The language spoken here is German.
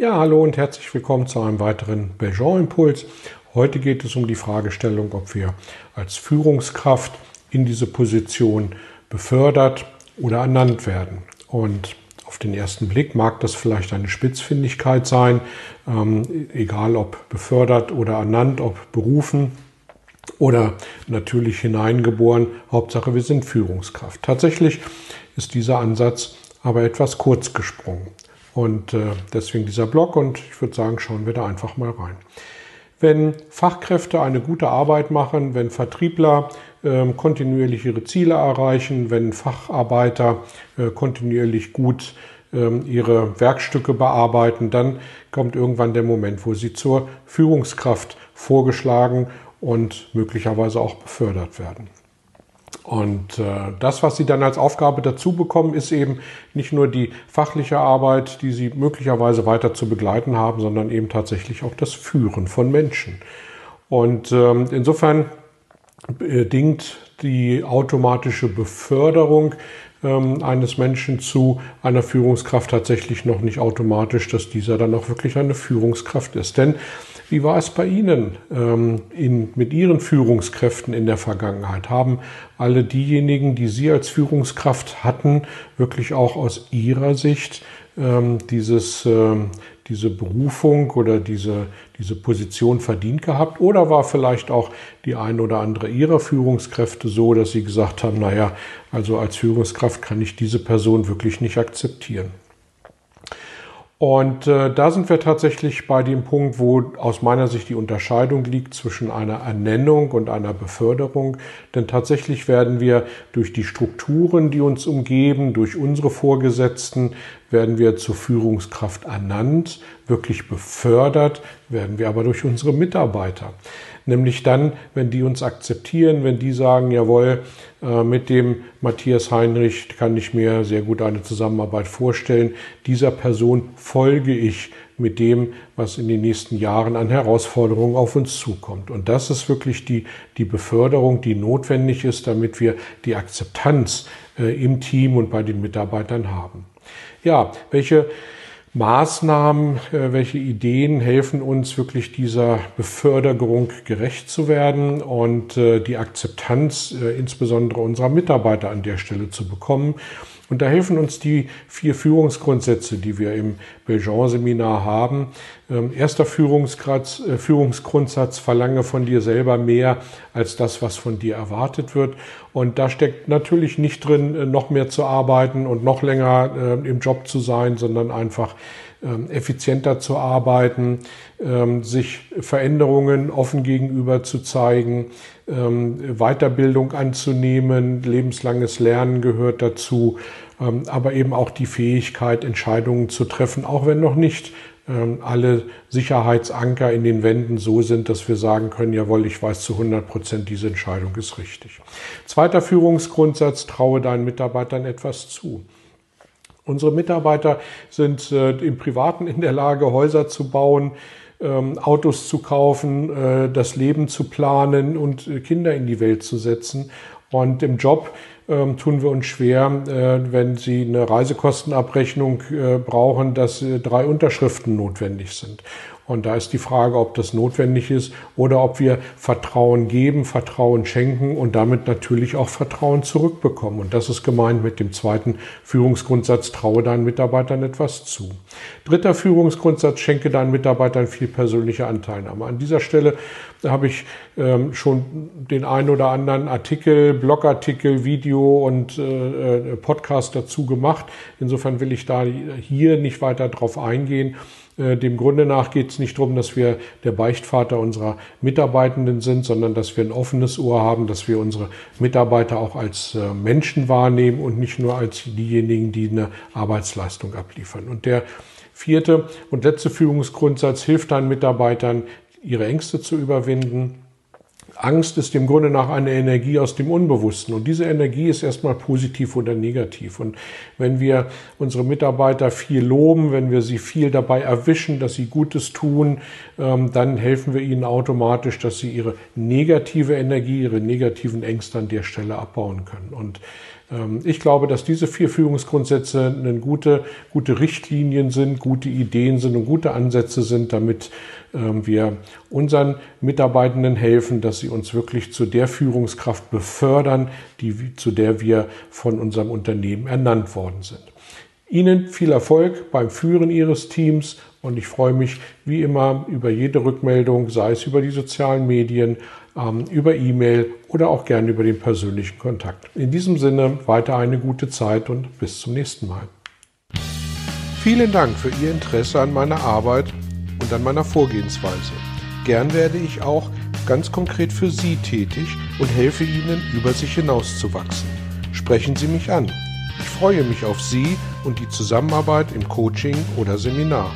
Ja, hallo und herzlich willkommen zu einem weiteren Belgian-Impuls. Heute geht es um die Fragestellung, ob wir als Führungskraft in diese Position befördert oder ernannt werden. Und auf den ersten Blick mag das vielleicht eine Spitzfindigkeit sein, ähm, egal ob befördert oder ernannt, ob berufen oder natürlich hineingeboren. Hauptsache, wir sind Führungskraft. Tatsächlich ist dieser Ansatz aber etwas kurz gesprungen. Und äh, deswegen dieser Blog und ich würde sagen, schauen wir da einfach mal rein. Wenn Fachkräfte eine gute Arbeit machen, wenn Vertriebler äh, kontinuierlich ihre Ziele erreichen, wenn Facharbeiter äh, kontinuierlich gut ähm, ihre Werkstücke bearbeiten, dann kommt irgendwann der Moment, wo sie zur Führungskraft vorgeschlagen und möglicherweise auch befördert werden. Und äh, das, was Sie dann als Aufgabe dazu bekommen, ist eben nicht nur die fachliche Arbeit, die Sie möglicherweise weiter zu begleiten haben, sondern eben tatsächlich auch das Führen von Menschen. Und ähm, insofern bedingt die automatische Beförderung ähm, eines Menschen zu einer Führungskraft tatsächlich noch nicht automatisch, dass dieser dann auch wirklich eine Führungskraft ist. Denn wie war es bei Ihnen ähm, in, mit Ihren Führungskräften in der Vergangenheit? Haben alle diejenigen, die Sie als Führungskraft hatten, wirklich auch aus Ihrer Sicht ähm, dieses, ähm, diese Berufung oder diese, diese Position verdient gehabt? Oder war vielleicht auch die ein oder andere Ihrer Führungskräfte so, dass Sie gesagt haben, naja, also als Führungskraft kann ich diese Person wirklich nicht akzeptieren? Und äh, da sind wir tatsächlich bei dem Punkt, wo aus meiner Sicht die Unterscheidung liegt zwischen einer Ernennung und einer Beförderung. Denn tatsächlich werden wir durch die Strukturen, die uns umgeben, durch unsere Vorgesetzten, werden wir zur Führungskraft ernannt, wirklich befördert, werden wir aber durch unsere Mitarbeiter. Nämlich dann, wenn die uns akzeptieren, wenn die sagen, jawohl, äh, mit dem Matthias Heinrich kann ich mir sehr gut eine Zusammenarbeit vorstellen. Dieser Person folge ich mit dem, was in den nächsten Jahren an Herausforderungen auf uns zukommt. Und das ist wirklich die, die Beförderung, die notwendig ist, damit wir die Akzeptanz äh, im Team und bei den Mitarbeitern haben. Ja, welche Maßnahmen, äh, welche Ideen helfen uns wirklich dieser Beförderung gerecht zu werden und äh, die Akzeptanz äh, insbesondere unserer Mitarbeiter an der Stelle zu bekommen. Und da helfen uns die vier Führungsgrundsätze, die wir im Belgian-Seminar haben. Ähm, erster Führungsgrad, äh, Führungsgrundsatz, verlange von dir selber mehr als das, was von dir erwartet wird. Und da steckt natürlich nicht drin, äh, noch mehr zu arbeiten und noch länger äh, im Job zu sein, sondern einfach effizienter zu arbeiten, ähm, sich Veränderungen offen gegenüber zu zeigen, ähm, Weiterbildung anzunehmen, lebenslanges Lernen gehört dazu, aber eben auch die Fähigkeit, Entscheidungen zu treffen, auch wenn noch nicht alle Sicherheitsanker in den Wänden so sind, dass wir sagen können, jawohl, ich weiß zu 100 Prozent, diese Entscheidung ist richtig. Zweiter Führungsgrundsatz, traue deinen Mitarbeitern etwas zu. Unsere Mitarbeiter sind äh, im Privaten in der Lage, Häuser zu bauen, ähm, Autos zu kaufen, äh, das Leben zu planen und äh, Kinder in die Welt zu setzen. Und im Job ähm, tun wir uns schwer, äh, wenn Sie eine Reisekostenabrechnung äh, brauchen, dass äh, drei Unterschriften notwendig sind. Und da ist die Frage, ob das notwendig ist oder ob wir Vertrauen geben, Vertrauen schenken und damit natürlich auch Vertrauen zurückbekommen. Und das ist gemeint mit dem zweiten Führungsgrundsatz, traue deinen Mitarbeitern etwas zu. Dritter Führungsgrundsatz, schenke deinen Mitarbeitern viel persönliche Anteilnahme. An dieser Stelle habe ich ähm, schon den ein oder anderen Artikel, Blogartikel, Video und äh, äh Podcast dazu gemacht. Insofern will ich da hier nicht weiter drauf eingehen. Äh, dem Grunde nach geht es nicht darum, dass wir der Beichtvater unserer Mitarbeitenden sind, sondern dass wir ein offenes Ohr haben, dass wir unsere Mitarbeiter auch als äh, Menschen wahrnehmen und nicht nur als diejenigen, die eine Arbeitsleistung abliefern. Und der Vierte und letzte Führungsgrundsatz hilft deinen Mitarbeitern, ihre Ängste zu überwinden. Angst ist im Grunde nach eine Energie aus dem Unbewussten. Und diese Energie ist erstmal positiv oder negativ. Und wenn wir unsere Mitarbeiter viel loben, wenn wir sie viel dabei erwischen, dass sie Gutes tun, ähm, dann helfen wir ihnen automatisch, dass sie ihre negative Energie, ihre negativen Ängste an der Stelle abbauen können. Und ich glaube, dass diese vier Führungsgrundsätze eine gute, gute Richtlinien sind, gute Ideen sind und gute Ansätze sind, damit ähm, wir unseren Mitarbeitenden helfen, dass sie uns wirklich zu der Führungskraft befördern, die, zu der wir von unserem Unternehmen ernannt worden sind. Ihnen viel Erfolg beim Führen Ihres Teams und ich freue mich wie immer über jede Rückmeldung, sei es über die sozialen Medien, ähm, über E-Mail oder auch gerne über den persönlichen Kontakt. In diesem Sinne weiter eine gute Zeit und bis zum nächsten Mal. Vielen Dank für Ihr Interesse an meiner Arbeit und an meiner Vorgehensweise. Gern werde ich auch ganz konkret für Sie tätig und helfe Ihnen, über sich hinauszuwachsen. Sprechen Sie mich an. Ich freue mich auf Sie und die Zusammenarbeit im Coaching oder Seminar.